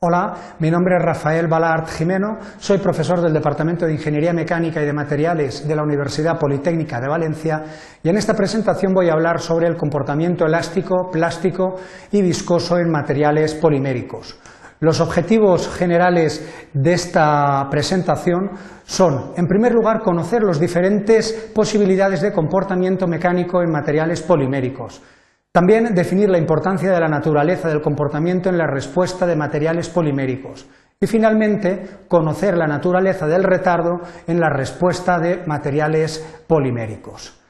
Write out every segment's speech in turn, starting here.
Hola, mi nombre es Rafael Balart Jimeno, soy profesor del Departamento de Ingeniería Mecánica y de Materiales de la Universidad Politécnica de Valencia y en esta presentación voy a hablar sobre el comportamiento elástico, plástico y viscoso en materiales poliméricos. Los objetivos generales de esta presentación son, en primer lugar, conocer las diferentes posibilidades de comportamiento mecánico en materiales poliméricos. También definir la importancia de la naturaleza del comportamiento en la respuesta de materiales poliméricos. Y finalmente, conocer la naturaleza del retardo en la respuesta de materiales poliméricos.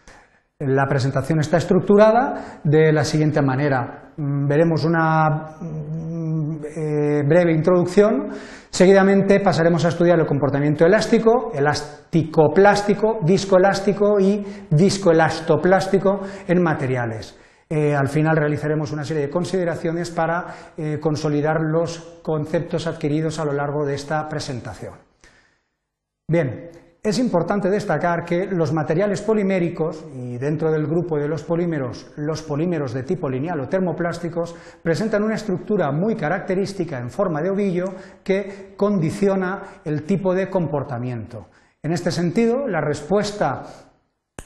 La presentación está estructurada de la siguiente manera. Mm, veremos una mm, eh, breve introducción, seguidamente pasaremos a estudiar el comportamiento elástico, elástico-plástico, viscoelástico y viscoelastoplástico en materiales. Eh, al final realizaremos una serie de consideraciones para eh, consolidar los conceptos adquiridos a lo largo de esta presentación. Bien, es importante destacar que los materiales poliméricos, y dentro del grupo de los polímeros, los polímeros de tipo lineal o termoplásticos, presentan una estructura muy característica en forma de ovillo que condiciona el tipo de comportamiento. En este sentido, la respuesta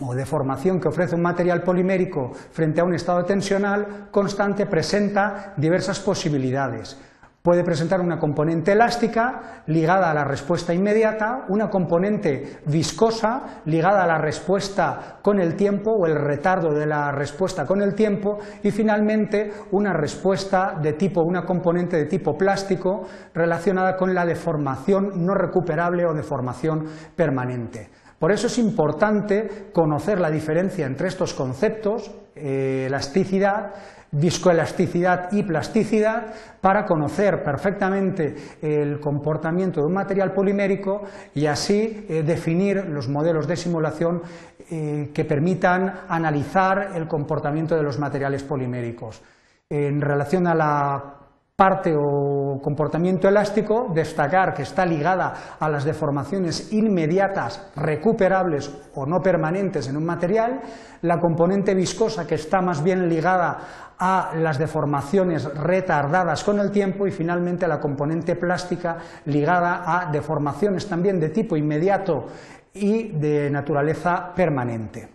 o deformación que ofrece un material polimérico frente a un estado tensional constante presenta diversas posibilidades. Puede presentar una componente elástica ligada a la respuesta inmediata, una componente viscosa ligada a la respuesta con el tiempo o el retardo de la respuesta con el tiempo y finalmente una respuesta de tipo, una componente de tipo plástico relacionada con la deformación no recuperable o deformación permanente. Por eso es importante conocer la diferencia entre estos conceptos, eh, elasticidad, viscoelasticidad y plasticidad, para conocer perfectamente el comportamiento de un material polimérico y así eh, definir los modelos de simulación eh, que permitan analizar el comportamiento de los materiales poliméricos. En relación a la parte o comportamiento elástico, destacar que está ligada a las deformaciones inmediatas, recuperables o no permanentes en un material, la componente viscosa que está más bien ligada a las deformaciones retardadas con el tiempo y finalmente la componente plástica ligada a deformaciones también de tipo inmediato y de naturaleza permanente.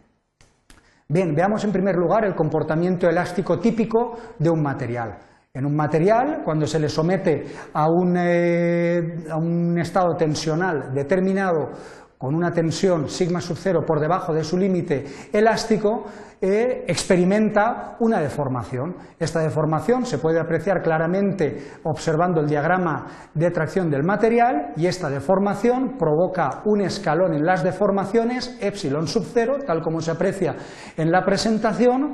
Bien, veamos en primer lugar el comportamiento elástico típico de un material. En un material, cuando se le somete a un, eh, a un estado tensional determinado con una tensión sigma sub cero por debajo de su límite elástico, eh, experimenta una deformación. Esta deformación se puede apreciar claramente observando el diagrama de tracción del material y esta deformación provoca un escalón en las deformaciones, epsilon sub cero, tal como se aprecia en la presentación,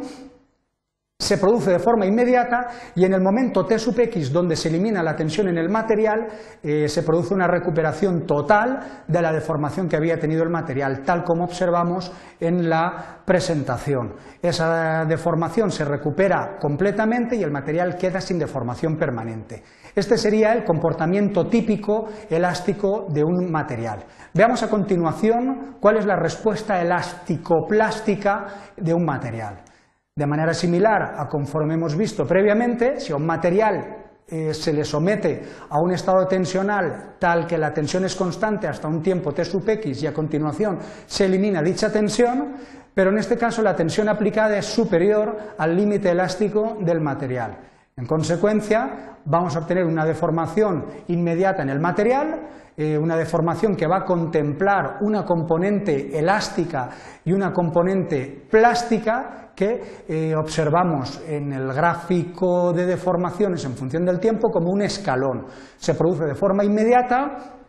se produce de forma inmediata y en el momento T sub x donde se elimina la tensión en el material eh, se produce una recuperación total de la deformación que había tenido el material, tal como observamos en la presentación. Esa deformación se recupera completamente y el material queda sin deformación permanente. Este sería el comportamiento típico elástico de un material. Veamos a continuación cuál es la respuesta elástico-plástica de un material. De manera similar a conforme hemos visto previamente, si a un material eh, se le somete a un estado tensional tal que la tensión es constante hasta un tiempo T sub x y a continuación se elimina dicha tensión, pero en este caso la tensión aplicada es superior al límite elástico del material. En consecuencia, vamos a obtener una deformación inmediata en el material, eh, una deformación que va a contemplar una componente elástica y una componente plástica que eh, observamos en el gráfico de deformaciones en función del tiempo como un escalón. Se produce de forma inmediata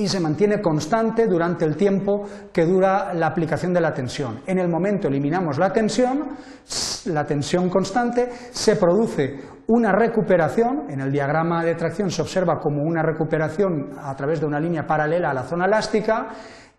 y se mantiene constante durante el tiempo que dura la aplicación de la tensión. En el momento eliminamos la tensión, la tensión constante, se produce una recuperación, en el diagrama de tracción se observa como una recuperación a través de una línea paralela a la zona elástica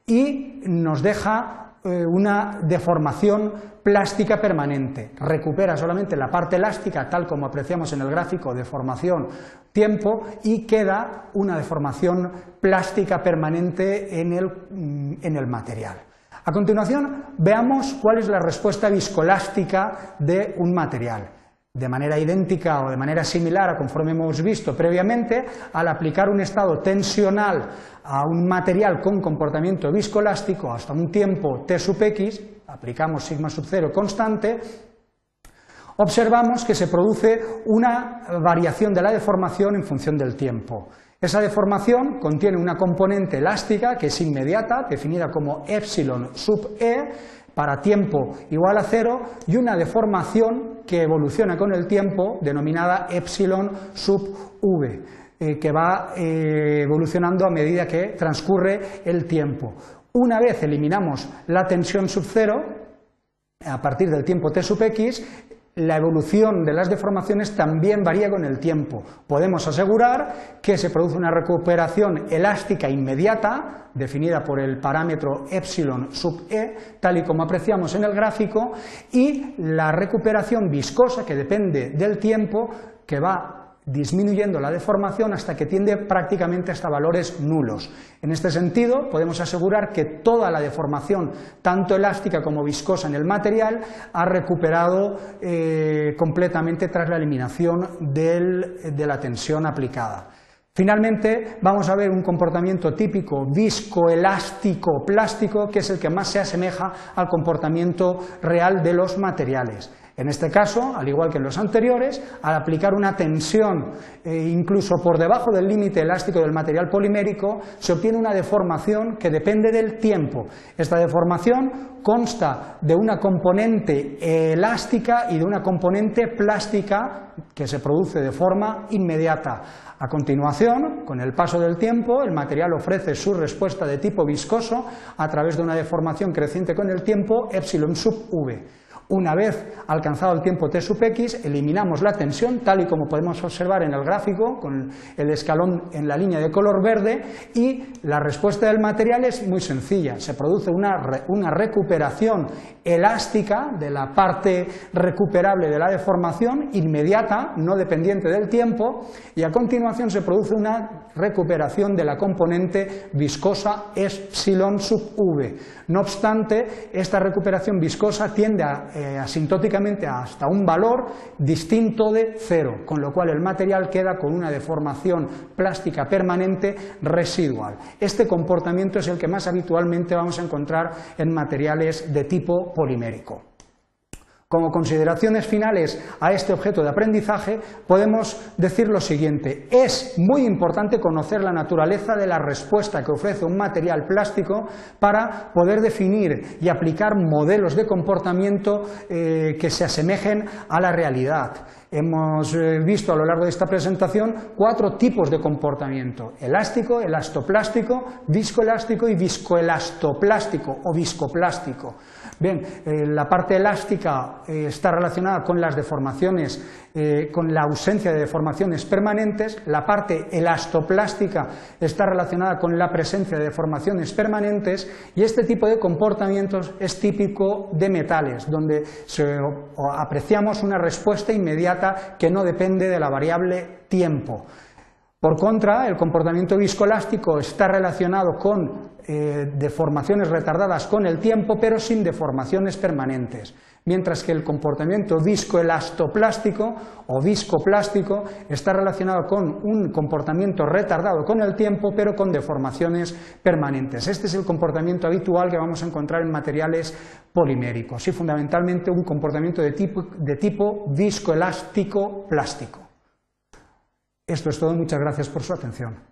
y nos deja una deformación plástica permanente. Recupera solamente la parte elástica, tal como apreciamos en el gráfico de formación tiempo, y queda una deformación plástica permanente en el, mm, en el material. A continuación, veamos cuál es la respuesta viscolástica de un material. De manera idéntica o de manera similar a conforme hemos visto previamente, al aplicar un estado tensional a un material con comportamiento viscoelástico hasta un tiempo t sub x, aplicamos sigma sub cero constante, observamos que se produce una variación de la deformación en función del tiempo. Esa deformación contiene una componente elástica que es inmediata, definida como epsilon sub e, para tiempo igual a cero, y una deformación que evoluciona con el tiempo, denominada epsilon sub v, eh, que va eh, evolucionando a medida que transcurre el tiempo. Una vez eliminamos la tensión sub cero, a partir del tiempo t sub x, la evolución de las deformaciones también varía con el tiempo. Podemos asegurar que se produce una recuperación elástica inmediata, definida por el parámetro epsilon sub e, tal y como apreciamos en el gráfico, y la recuperación viscosa, que depende del tiempo, que va disminuyendo la deformación hasta que tiende prácticamente hasta valores nulos. En este sentido, podemos asegurar que toda la deformación, tanto elástica como viscosa en el material, ha recuperado eh, completamente tras la eliminación de la tensión aplicada. Finalmente, vamos a ver un comportamiento típico viscoelástico plástico, que es el que más se asemeja al comportamiento real de los materiales. En este caso, al igual que en los anteriores, al aplicar una tensión eh, incluso por debajo del límite elástico del material polimérico, se obtiene una deformación que depende del tiempo. Esta deformación consta de una componente elástica y de una componente plástica que se produce de forma inmediata. A continuación, con el paso del tiempo, el material ofrece su respuesta de tipo viscoso a través de una deformación creciente con el tiempo epsilon sub v. Una vez alcanzado el tiempo t sub x, eliminamos la tensión, tal y como podemos observar en el gráfico, con el escalón en la línea de color verde, y la respuesta del material es muy sencilla. Se produce una, una recuperación elástica de la parte recuperable de la deformación, inmediata, no dependiente del tiempo, y a continuación se produce una recuperación de la componente viscosa epsilon sub v. No obstante, esta recuperación viscosa tiende a eh, asintóticamente hasta un valor distinto de cero, con lo cual el material queda con una deformación plástica permanente residual. Este comportamiento es el que más habitualmente vamos a encontrar en materiales de tipo polimérico. Como consideraciones finales a este objeto de aprendizaje, podemos decir lo siguiente. Es muy importante conocer la naturaleza de la respuesta que ofrece un material plástico para poder definir y aplicar modelos de comportamiento eh, que se asemejen a la realidad. Hemos eh, visto a lo largo de esta presentación cuatro tipos de comportamiento, elástico, elastoplástico, viscoelástico y viscoelastoplástico o viscoplástico. Bien, eh, la parte elástica eh, está relacionada con las deformaciones, eh, con la ausencia de deformaciones permanentes, la parte elastoplástica está relacionada con la presencia de deformaciones permanentes y este tipo de comportamientos es típico de metales, donde apreciamos una respuesta inmediata que no depende de la variable tiempo. Por contra, el comportamiento viscoelástico está relacionado con eh, deformaciones retardadas con el tiempo, pero sin deformaciones permanentes, mientras que el comportamiento viscoelastoplástico o viscoplástico está relacionado con un comportamiento retardado con el tiempo, pero con deformaciones permanentes. Este es el comportamiento habitual que vamos a encontrar en materiales poliméricos y fundamentalmente un comportamiento de tipo, de tipo viscoelástico plástico. Esto es todo, muchas gracias por su atención.